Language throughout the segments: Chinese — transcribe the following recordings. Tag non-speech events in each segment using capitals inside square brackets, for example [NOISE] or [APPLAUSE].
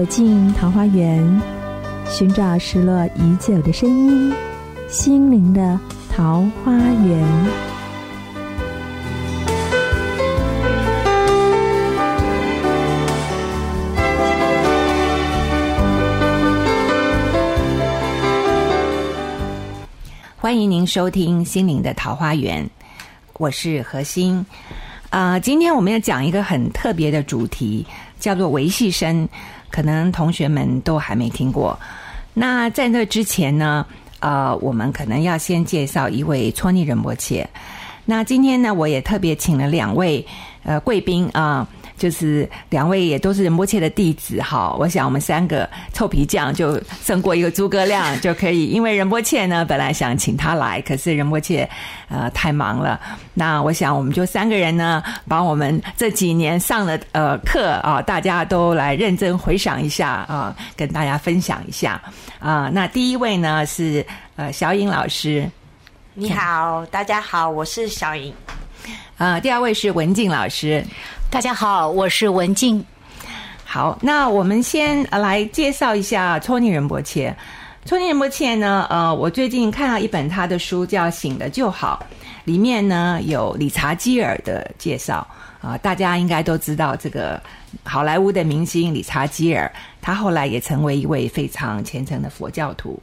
走进桃花源，寻找失落已久的声音，心灵的桃花源。欢迎您收听《心灵的桃花源》，我是何心。啊，今天我们要讲一个很特别的主题，叫做维系生。可能同学们都还没听过。那在那之前呢，呃，我们可能要先介绍一位搓泥仁波切。那今天呢，我也特别请了两位呃贵宾啊。就是两位也都是仁波切的弟子哈，我想我们三个臭皮匠就胜过一个诸葛亮就可以。因为仁波切呢，本来想请他来，可是仁波切呃太忙了。那我想我们就三个人呢，把我们这几年上了呃课啊，大家都来认真回想一下啊，跟大家分享一下啊。那第一位呢是呃小颖老师，你好，大家好，我是小颖。啊，第二位是文静老师。大家好，我是文静。好，那我们先来介绍一下托尼仁波切。托尼仁波切呢，呃，我最近看到一本他的书，叫《醒了就好》，里面呢有理查基尔的介绍啊。大家应该都知道这个好莱坞的明星理查基尔，他后来也成为一位非常虔诚的佛教徒。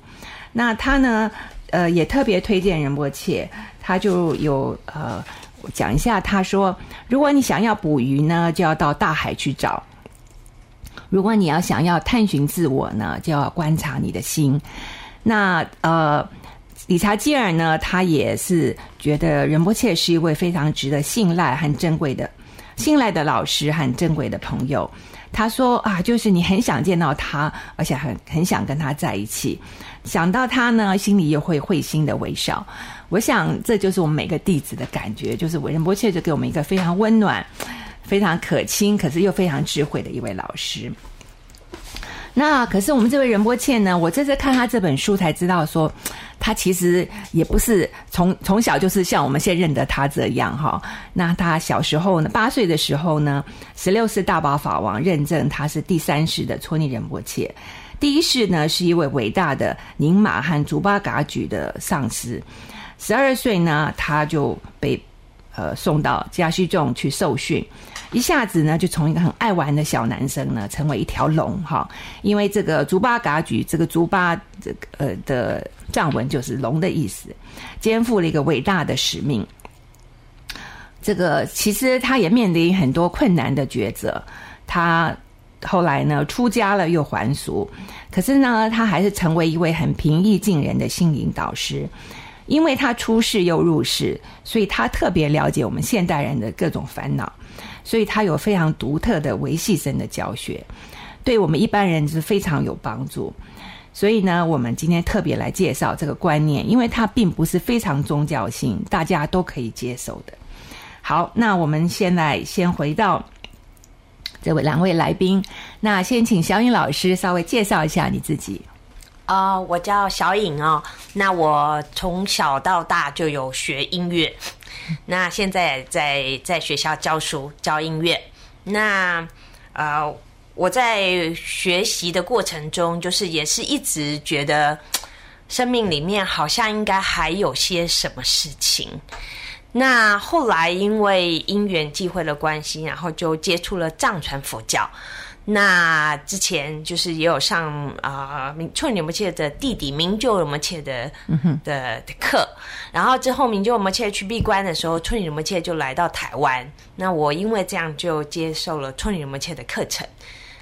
那他呢，呃，也特别推荐仁波切，他就有呃。讲一下，他说：“如果你想要捕鱼呢，就要到大海去找；如果你要想要探寻自我呢，就要观察你的心。”那呃，理查基尔呢，他也是觉得仁波切是一位非常值得信赖和珍贵的、信赖的老师和珍贵的朋友。他说：“啊，就是你很想见到他，而且很很想跟他在一起。想到他呢，心里又会会心的微笑。”我想，这就是我们每个弟子的感觉，就是韦仁波切就给我们一个非常温暖、非常可亲，可是又非常智慧的一位老师。那可是我们这位仁波切呢？我这次看他这本书才知道，说他其实也不是从从小就是像我们现在认得他这样哈。那他小时候呢，八岁的时候呢，十六世大宝法王认证他是第三世的搓尼仁波切，第一世呢是一位伟大的宁玛和竹巴嘎举的上师。十二岁呢，他就被呃送到加西众去受训，一下子呢就从一个很爱玩的小男生呢，成为一条龙哈。因为这个竹巴嘎举，这个竹巴这个呃的藏文就是龙的意思，肩负了一个伟大的使命。这个其实他也面临很多困难的抉择，他后来呢出家了又还俗，可是呢他还是成为一位很平易近人的心灵导师。因为他出世又入世，所以他特别了解我们现代人的各种烦恼，所以他有非常独特的维系生的教学，对我们一般人是非常有帮助。所以呢，我们今天特别来介绍这个观念，因为它并不是非常宗教性，大家都可以接受的。好，那我们现在先回到这位两位来宾，那先请小颖老师稍微介绍一下你自己。啊，我叫小颖哦。那我从小到大就有学音乐，那现在在在学校教书教音乐。那呃，我在学习的过程中，就是也是一直觉得生命里面好像应该还有些什么事情。那后来因为因缘际会的关系，然后就接触了藏传佛教。那之前就是也有上啊明春尼摩切的弟弟明就摩切的的的课，然后之后明就摩切去闭关的时候，春尼摩切就来到台湾。那我因为这样就接受了春尼摩切的课程。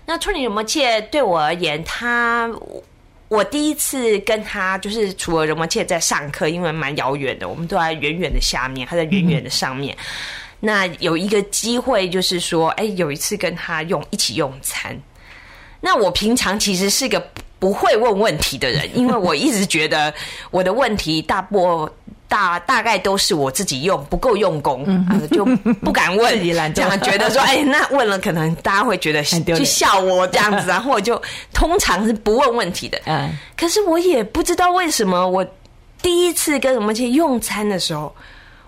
那春尼摩切对我而言，他我第一次跟他就是除了仁摩切在上课，因为蛮遥远的，我们都在远远的下面，他在远远的上面。那有一个机会，就是说，哎，有一次跟他用一起用餐。那我平常其实是个不会问问题的人，因为我一直觉得我的问题大波大大概都是我自己用不够用功，就不敢问。[LAUGHS] 这样觉得说，哎，那问了可能大家会觉得就笑我这样子，然后我就通常是不问问题的。嗯，可是我也不知道为什么，我第一次跟我们去用餐的时候。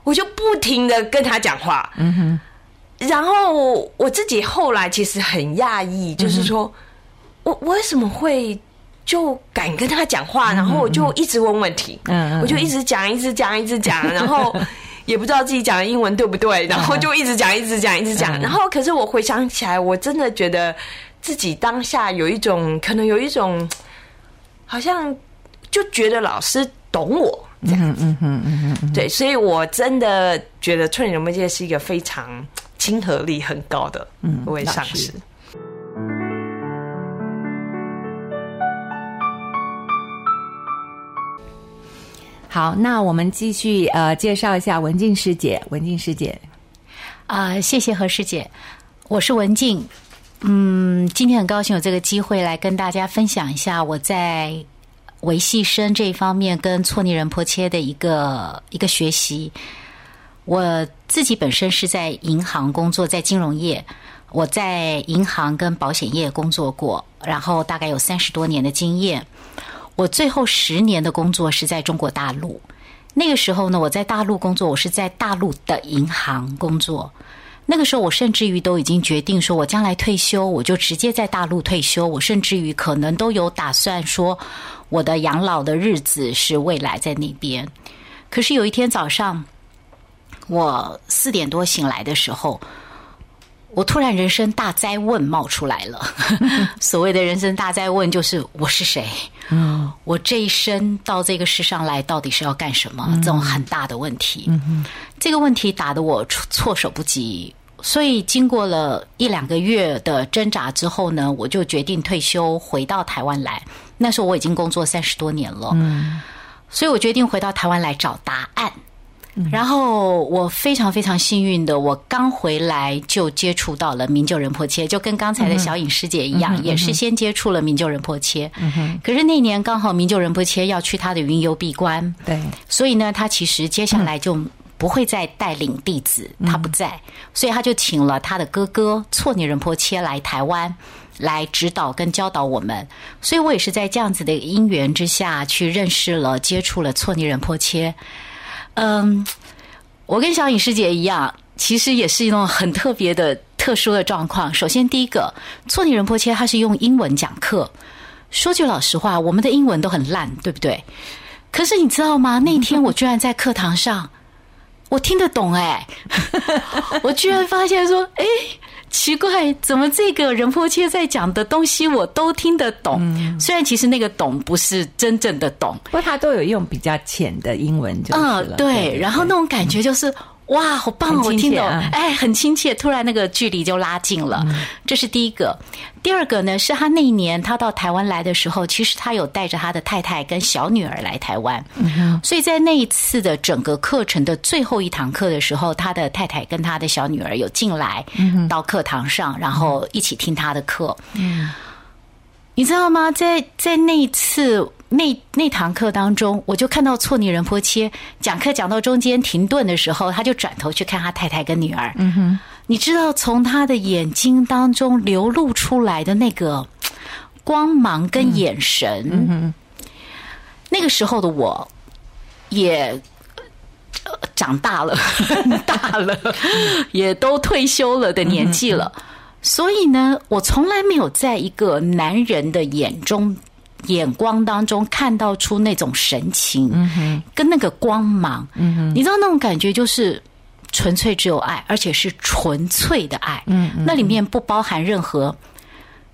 我就不停的跟他讲话，嗯哼，然后我自己后来其实很讶异，就是说，我我为什么会就敢跟他讲话，然后我就一直问问题，嗯嗯我就一直讲，一直讲，一直讲，[LAUGHS] 然后也不知道自己讲的英文对不对，然后就一直讲，一直讲，一直讲，嗯。然后可是我回想起来，我真的觉得自己当下有一种可能有一种好像就觉得老师懂我。这样。子，嗯嗯嗯嗯，对，所以我真的觉得春人魔界是一个非常亲和力很高的嗯一位上司。好，那我们继续呃介绍一下文静师姐，文静师姐，啊、谢谢何师姐，我是文静。嗯，今天很高兴有这个机会来跟大家分享一下我在维系生这一方面跟错尼仁波切的一个一个学习。我自己本身是在银行工作，在金融业，我在银行跟保险业工作过，然后大概有三十多年的经验。我最后十年的工作是在中国大陆。那个时候呢，我在大陆工作，我是在大陆的银行工作。那个时候，我甚至于都已经决定说，我将来退休，我就直接在大陆退休。我甚至于可能都有打算说，我的养老的日子是未来在那边。可是有一天早上，我四点多醒来的时候，我突然人生大灾问冒出来了。[LAUGHS] 所谓的人生大灾问，就是我是谁？嗯，我这一生到这个世上来，到底是要干什么？这种很大的问题。嗯这个问题打得我措措手不及。所以经过了一两个月的挣扎之后呢，我就决定退休，回到台湾来。那时候我已经工作三十多年了，嗯，所以我决定回到台湾来找答案。然后我非常非常幸运的，我刚回来就接触到了明就人破切，就跟刚才的小颖师姐一样，也是先接触了明就人破切。可是那年刚好明就人破切要去他的云游闭关，对，所以呢，他其实接下来就不会再带领弟子，他不在，所以他就请了他的哥哥错尼仁波切来台湾。来指导跟教导我们，所以我也是在这样子的因缘之下去认识了、接触了错尼仁波切。嗯，我跟小颖师姐一样，其实也是一种很特别的、特殊的状况。首先，第一个，错尼仁波切他是用英文讲课。说句老实话，我们的英文都很烂，对不对？可是你知道吗？那天我居然在课堂上，我听得懂哎、[LAUGHS] 我居然发现说，哎，奇怪，怎么这个仁波切在讲的东西我都听得懂？虽然其实那个懂不是真正的懂，不过他都有用比较浅的英文就是了，嗯，对，然后那种感觉就是。哇，好棒哦！我听懂，哎，很亲切。突然那个距离就拉近了，这是第一个。第二个呢，是他那一年他到台湾来的时候，其实他有带着他的太太跟小女儿来台湾，所以在那一次的整个课程的最后一堂课的时候，他的太太跟他的小女儿有进来到课堂上，然后一起听他的课。你知道吗？在在那一次那那堂课当中，我就看到错尼仁波切讲课讲到中间停顿的时候，他就转头去看他太太跟女儿。嗯哼，你知道从他的眼睛当中流露出来的那个光芒跟眼神，嗯哼，那个时候的我也。呃长大了，[LAUGHS] 大了，也都退休了的年纪了。所以呢，我从来没有在一个男人的眼中、眼光当中看到出那种神情，跟那个光芒。你知道那种感觉就是纯粹只有爱，而且是纯粹的爱。嗯那里面不包含任何。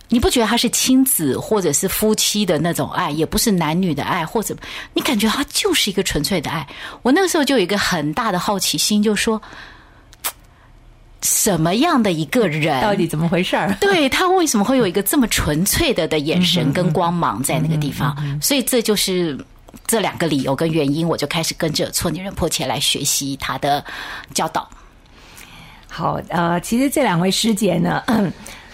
你不觉得他是亲子或者是夫妻的那种爱，也不是男女的爱，或者你感觉他就是一个纯粹的爱。我那个时候就有一个很大的好奇心，就说什么样的一个人，到底怎么回事儿？[LAUGHS] 对他为什么会有一个这么纯粹的的眼神跟光芒在那个地方？所以这就是这两个理由跟原因，我就开始跟着错女人迫切来学习他的教导。好，呃，其实这两位师姐呢。[CLEARS THROAT]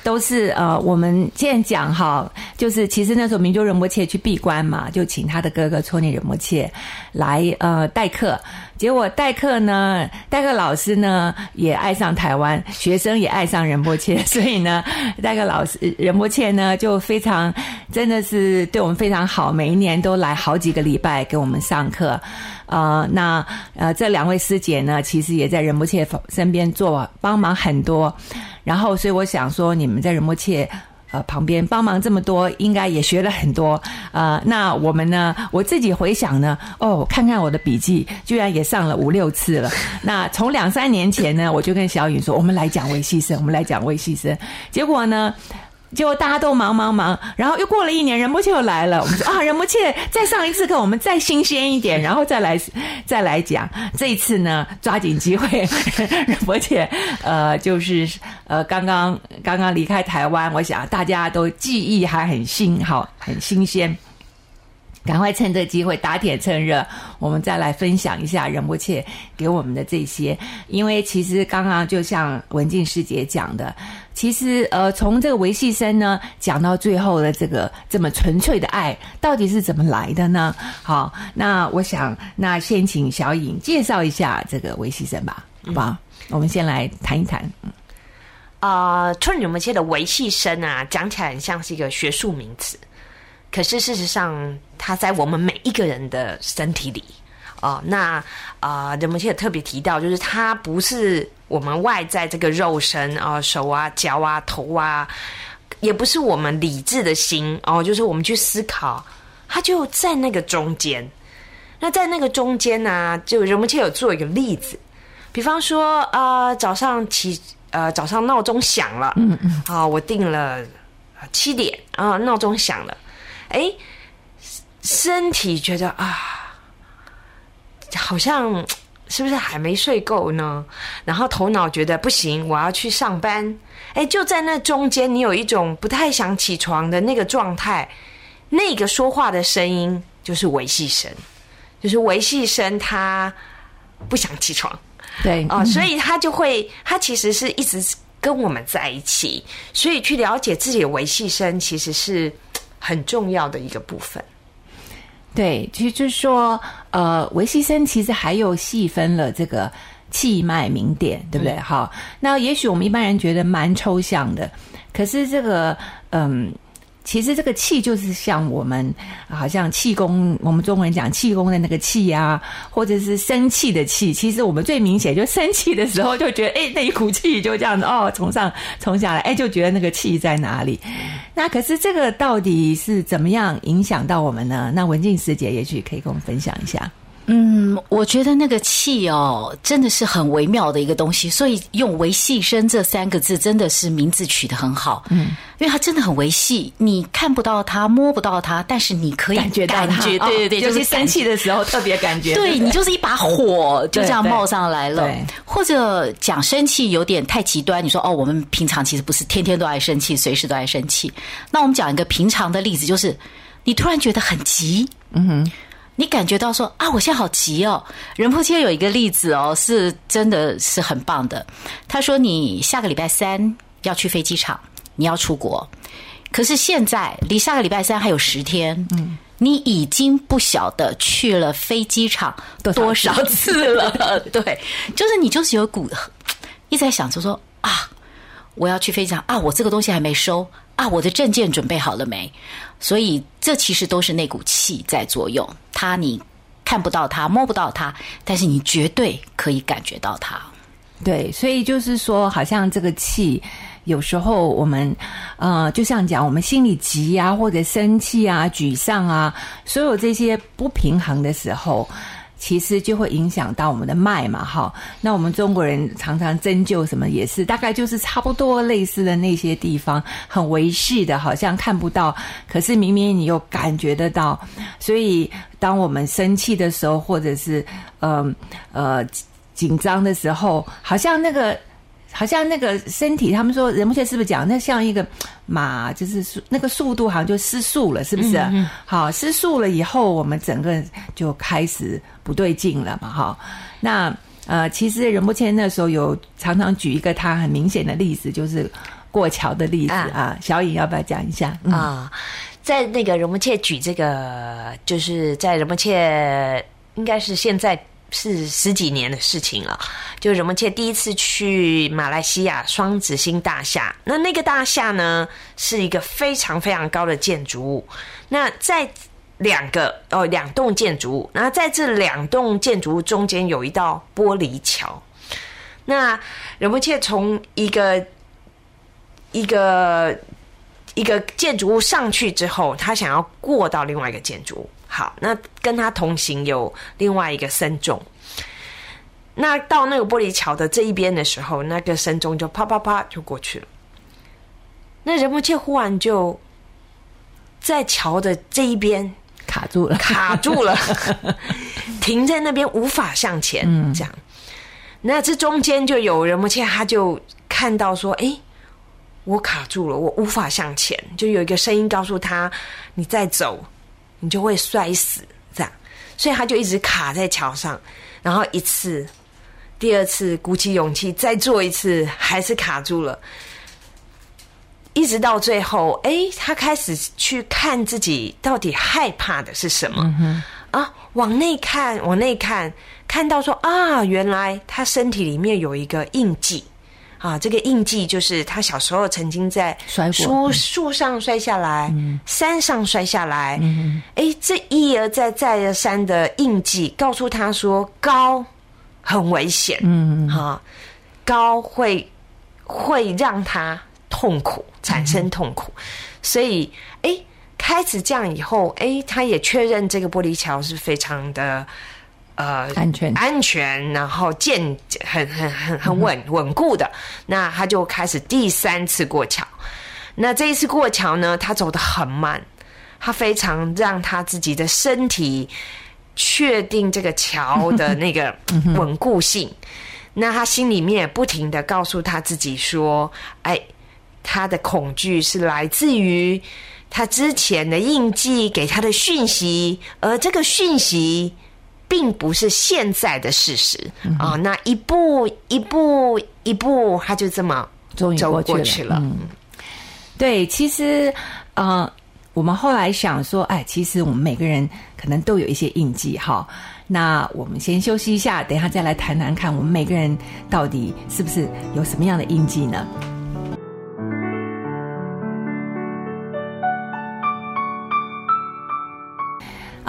都是呃，我们现在讲哈，就是其实那时候明就仁波切去闭关嘛，就请他的哥哥搓尼仁波切来呃代课。结果代课呢，代课老师呢也爱上台湾，学生也爱上仁波切，[LAUGHS] 所以呢，代课老师仁波切呢就非常真的是对我们非常好，每一年都来好几个礼拜给我们上课。呃，那呃这两位师姐呢，其实也在仁波切身边做帮忙很多。然后，所以我想说，你们在仁波切呃旁边帮忙这么多，应该也学了很多。呃，那我们呢，我自己回想呢，哦，看看我的笔记，居然也上了五六次了。[LAUGHS] 那从两三年前呢，我就跟小雨说，我们来讲维系生，我们来讲维系生。结果呢？结果大家都忙忙忙，然后又过了一年，任波切又来了。我们说啊，任波切再上一次课，我们再新鲜一点，然后再来再来讲。这一次呢，抓紧机会，任波切呃，就是呃，刚刚刚刚离开台湾，我想大家都记忆还很新，好，很新鲜。赶快趁这机会打铁趁热，我们再来分享一下仁波切给我们的这些。因为其实刚刚就像文静师姐讲的，其实呃，从这个维系生呢讲到最后的这个这么纯粹的爱，到底是怎么来的呢？好，那我想那先请小颖介绍一下这个维系生吧，好不好？我们先来谈一谈。啊，春仁波切的维系生啊，讲起来很像是一个学术名词。可是事实上，它在我们每一个人的身体里哦。那啊，人们现在特别提到，就是它不是我们外在这个肉身啊，手啊、脚啊、头啊，也不是我们理智的心哦，就是我们去思考，它就在那个中间。那在那个中间呢，就人们切有做一个例子，比方说啊，早上起呃，早上闹钟响了，嗯嗯，啊，我定了七点啊，闹钟响了。哎，身体觉得啊，好像是不是还没睡够呢？然后头脑觉得不行，我要去上班。哎，就在那中间，你有一种不太想起床的那个状态。那个说话的声音就是维系声，就是维系声，他不想起床。对啊，所以他就会，他其实是一直跟我们在一起。所以去了解自己的维系声，其实是。很重要的一个部分，对，其实就是说，呃，维西森其实还有细分了这个气脉名点，对不对？好，那也许我们一般人觉得蛮抽象的，可是这个，嗯。其实这个气就是像我们好像气功，我们中国人讲气功的那个气啊，或者是生气的气。其实我们最明显就生气的时候，就觉得哎，那一股气就这样子哦，从上冲下来，哎，就觉得那个气在哪里。那可是这个到底是怎么样影响到我们呢？那文静师姐也许可以跟我们分享一下。嗯，我觉得那个气哦，真的是很微妙的一个东西，所以用“维系生”这三个字，真的是名字取得很好。嗯，因为它真的很维系，你看不到它，摸不到它，但是你可以感觉到它。[LAUGHS] 对对对，就是生气的时候特别感觉。对你就是一把火就这样冒上来了。或者讲生气有点太极端，你说哦，我们平常其实不是天天都爱生气，随时都爱生气。那我们讲一个平常的例子，就是你突然觉得很急。嗯哼。你感觉到说啊，我现在好急哦。仁波切有一个例子哦，是真的是很棒的。他说，你下个礼拜三要去飞机场，你要出国，可是现在离下个礼拜三还有十天，嗯，你已经不晓得去了飞机场多少次了。对，就是你就是有股一直在想着说啊，我要去飞机场啊，我这个东西还没收啊，我的证件准备好了没？所以，这其实都是那股气在作用。它你看不到它，摸不到它，但是你绝对可以感觉到它。对，所以就是说，好像这个气，有时候我们，呃，就像讲，我们心里急啊，或者生气啊、沮丧啊，所有这些不平衡的时候。其实就会影响到我们的脉嘛，哈。那我们中国人常常针灸什么也是，大概就是差不多类似的那些地方，很维系的，好像看不到，可是明明你又感觉得到。所以当我们生气的时候，或者是呃呃紧张的时候，好像那个。好像那个身体，他们说人目前是不是讲那像一个马，就是那个速度好像就失速了，是不是？好，失速了以后，我们整个就开始不对劲了嘛，哈。那呃，其实任目谦那时候有常常举一个他很明显的例子，就是过桥的例子啊。小颖要不要讲一下啊？在那个任目切举这个，就是在任目切应该是现在。是十几年的事情了，就人们切第一次去马来西亚双子星大厦，那那个大厦呢是一个非常非常高的建筑物。那在两个哦两栋建筑物，那在这两栋建筑物中间有一道玻璃桥。那人们切从一个一个。一个建筑物上去之后，他想要过到另外一个建筑物。好，那跟他同行有另外一个僧众。那到那个玻璃桥的这一边的时候，那个僧众就啪啪啪就过去了。那仁波切忽然就在桥的这一边卡住了，卡住了，[LAUGHS] 停在那边无法向前。这样，那这中间就有仁波切，他就看到说：“哎，我卡住了，我无法向前。”就有一个声音告诉他：“你再走。”你就会摔死，这样，所以他就一直卡在桥上，然后一次、第二次鼓起勇气再做一次，还是卡住了，一直到最后，哎，他开始去看自己到底害怕的是什么啊？往内看，往内看，看到说啊，原来他身体里面有一个印记。啊，这个印记就是他小时候曾经在树树上摔下来，山上摔下来。哎，这一而再再而三的印记，告诉他说高很危险。嗯，哈，高会会让他痛苦，产生痛苦。所以，哎，开始这样以后，哎，他也确认这个玻璃桥是非常的。呃，安全安全，然后健很很很很稳稳固的，那他就开始第三次过桥。那这一次过桥呢，他走得很慢，他非常让他自己的身体确定这个桥的那个 [LAUGHS] 稳固性。那他心里面也不停的告诉他自己说：“哎，他的恐惧是来自于他之前的印记给他的讯息，而这个讯息。”并不是现在的事实啊！那一步一步一步，他就这么终于走过去了。嗯，对，其实呃，我们后来想说，哎，其实我们每个人可能都有一些印记哈。那我们先休息一下，等一下再来谈谈看，我们每个人到底是不是有什么样的印记呢？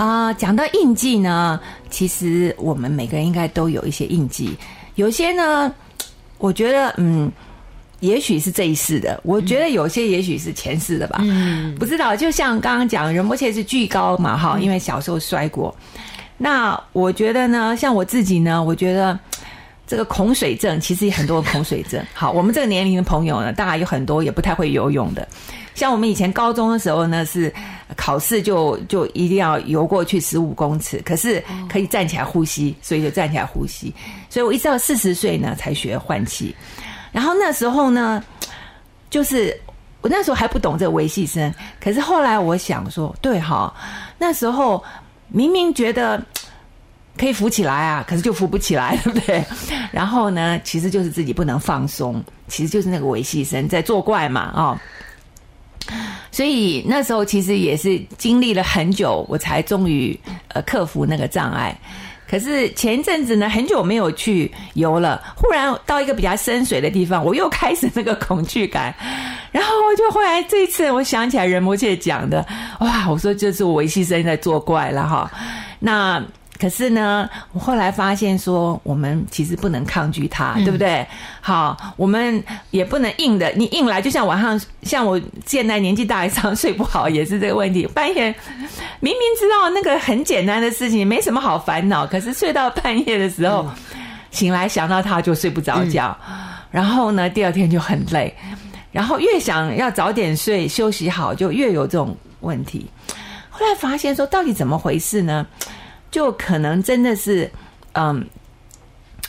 啊，讲到印记呢，其实我们每个人应该都有一些印记。有些呢，我觉得，嗯，也许是这一世的；我觉得有些也许是前世的吧。嗯，不知道。就像刚刚讲，仁波切是巨高嘛，哈，因为小时候摔过。那我觉得呢，像我自己呢，我觉得这个恐水症，其实也很多恐水症。[LAUGHS] 好，我们这个年龄的朋友呢，大概有很多也不太会游泳的。像我们以前高中的时候呢，是考试就就一定要游过去十五公尺，可是可以站起来呼吸，所以就站起来呼吸。所以我一直到四十岁呢才学换气。然后那时候呢，就是我那时候还不懂这维系声，可是后来我想说，对哈，那时候明明觉得可以浮起来啊，可是就浮不起来，对 [LAUGHS] 不对？然后呢，其实就是自己不能放松，其实就是那个维系声在作怪嘛，哦。所以那时候其实也是经历了很久，我才终于呃克服那个障碍。可是前一阵子呢，很久没有去游了，忽然到一个比较深水的地方，我又开始那个恐惧感。然后我就后来这一次，我想起来人魔切讲的，哇，我说这是我维系生在作怪了哈。那。可是呢，我后来发现说，我们其实不能抗拒它，对不对？好，我们也不能硬的，你硬来，就像晚上，像我现在年纪大，一上睡不好，也是这个问题。[LAUGHS] 半夜明明知道那个很简单的事情，没什么好烦恼，可是睡到半夜的时候，醒来想到它就睡不着觉，然后呢，第二天就很累，然后越想要早点睡休息好，就越有这种问题。后来发现说，到底怎么回事呢？就可能真的是，嗯，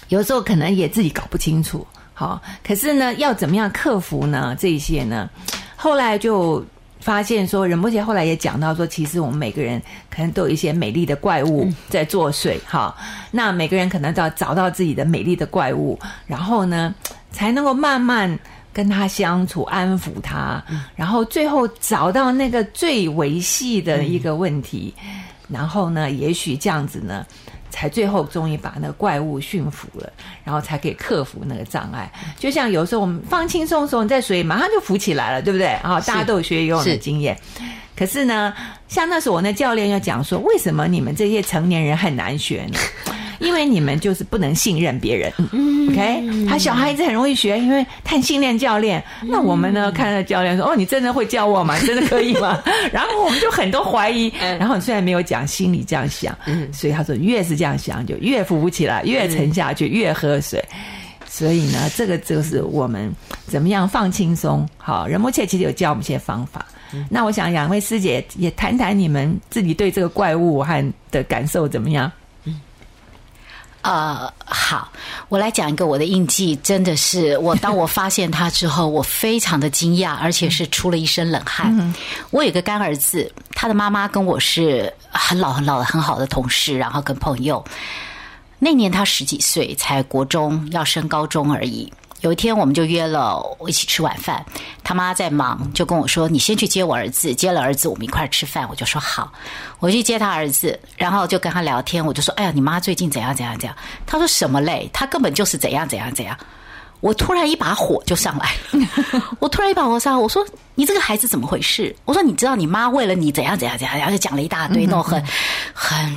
有时候可能也自己搞不清楚，好，可是呢，要怎么样克服呢？这些呢，后来就发现说，任波杰后来也讲到说，其实我们每个人可能都有一些美丽的怪物在作祟，哈，那每个人可能都要找到自己的美丽的怪物，然后呢，才能够慢慢跟他相处，安抚他，然后最后找到那个最维系的一个问题。然后呢，也许这样子呢，才最后终于把那个怪物驯服了，然后才可以克服那个障碍。就像有时候我们放轻松的时候，你在水里马上就浮起来了，对不对？啊，大家都有学游泳的经验。可是呢，像那时候我那教练要讲说，为什么你们这些成年人很难学呢？因为你们就是不能信任别人。OK，他小孩子很容易学，因为他很信任教练。那我们呢，看到教练说：“哦，你真的会教我吗？[LAUGHS] 真的可以吗？”然后我们就很多怀疑。然后虽然没有讲，心里这样想。所以他说，越是这样想，就越扶不起来，越沉下去，越喝水。所以呢，这个就是我们怎么样放轻松。好，任摩切其实有教我们一些方法。那我想两位师姐也谈谈你们自己对这个怪物和的感受怎么样？呃，好，我来讲一个我的印记，真的是我当我发现他之后，我非常的惊讶，而且是出了一身冷汗。我有个干儿子，他的妈妈跟我是很老很老的很好的同事，然后跟朋友。那年他十几岁，才国中要升高中而已。有一天，我们就约了一起吃晚饭。他妈在忙，就跟我说：“你先去接我儿子。”接了儿子，我们一块儿吃饭。我就说好，我去接他儿子，然后就跟他聊天。我就说：“哎呀，你妈最近怎样怎样怎样？”他说：“什么嘞？他根本就是怎样怎样怎样。”我突然一把火就上来了。我突然一把火上来，我说：“你这个孩子怎么回事？”我说：“你知道你妈为了你怎样怎样怎样？”然后就讲了一大堆那种很很。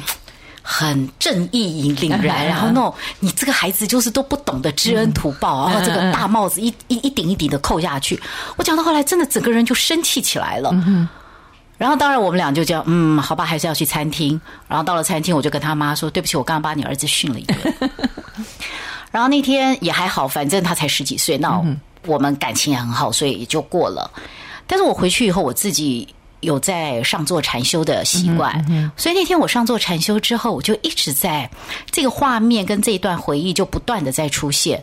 很正义凛然，然后那种 [LAUGHS] 你这个孩子就是都不懂得知恩图报，然后这个大帽子一一一顶一顶的扣下去。我讲到后来，真的整个人就生气起来了。然后当然我们俩就讲，嗯，好吧，还是要去餐厅。然后到了餐厅，我就跟他妈说：“对不起，我刚刚把你儿子训了一顿。[LAUGHS] ”然后那天也还好，反正他才十几岁，那我们感情也很好，所以也就过了。但是我回去以后，我自己。有在上座禅修的习惯，所以那天我上座禅修之后，我就一直在这个画面跟这一段回忆就不断的在出现，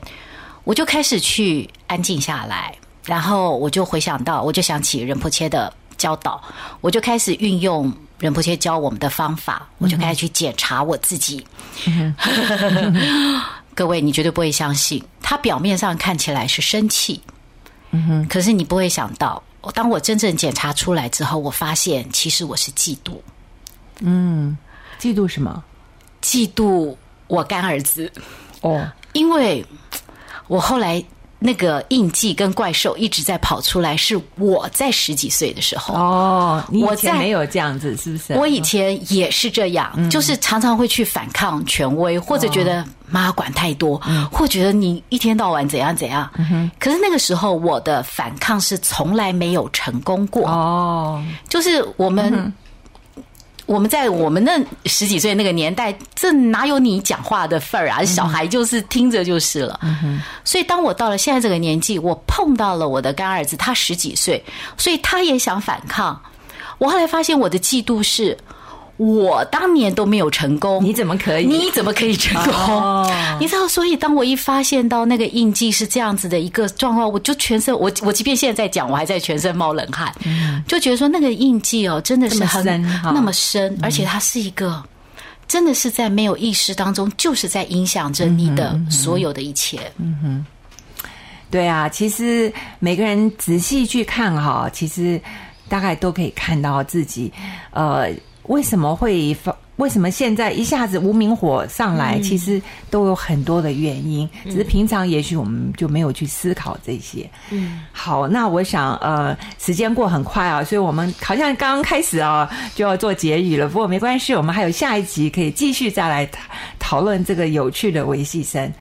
我就开始去安静下来，然后我就回想到，我就想起仁波切的教导，我就开始运用仁波切教我们的方法，我就开始去检查我自己。[LAUGHS] 各位，你绝对不会相信，他表面上看起来是生气，嗯哼，可是你不会想到。当我真正检查出来之后，我发现其实我是嫉妒。嗯，嫉妒什么？嫉妒我干儿子。哦，因为我后来。那个印记跟怪兽一直在跑出来，是我在十几岁的时候哦。我以前没有这样子，是不是？我以前也是这样，就是常常会去反抗权威，或者觉得妈管太多，或觉得你一天到晚怎样怎样。可是那个时候，我的反抗是从来没有成功过哦。就是我们。我们在我们那十几岁那个年代，这哪有你讲话的份儿啊？小孩就是听着就是了。所以当我到了现在这个年纪，我碰到了我的干儿子，他十几岁，所以他也想反抗。我后来发现，我的嫉妒是。我当年都没有成功，你怎么可以？你怎么可以成功？你知道，所以当我一发现到那个印记是这样子的一个状况，我就全身我我即便现在在讲，我还在全身冒冷汗，就觉得说那个印记哦，真的是很那么深，而且它是一个真的是在没有意识当中，就是在影响着你的所有的一切。嗯哼，对啊，其实每个人仔细去看哈，其实大概都可以看到自己呃。为什么会发？为什么现在一下子无名火上来？其实都有很多的原因，只是平常也许我们就没有去思考这些。嗯，好，那我想呃，时间过很快啊，所以我们好像刚刚开始啊就要做结语了。不过没关系，我们还有下一集可以继续再来讨论这个有趣的维系生。